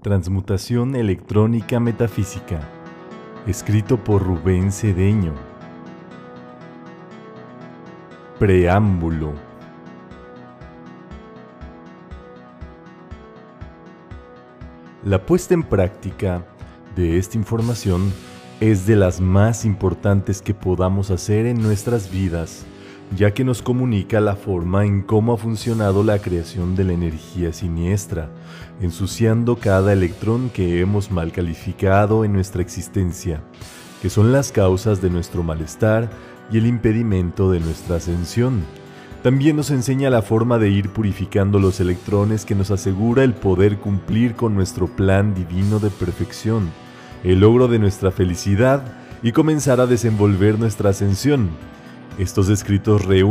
Transmutación electrónica metafísica. Escrito por Rubén Cedeño. Preámbulo. La puesta en práctica de esta información es de las más importantes que podamos hacer en nuestras vidas, ya que nos comunica la forma en cómo ha funcionado la creación de la energía siniestra, ensuciando cada electrón que hemos mal calificado en nuestra existencia, que son las causas de nuestro malestar y el impedimento de nuestra ascensión. También nos enseña la forma de ir purificando los electrones que nos asegura el poder cumplir con nuestro plan divino de perfección, el logro de nuestra felicidad y comenzar a desenvolver nuestra ascensión. Estos escritos reúnen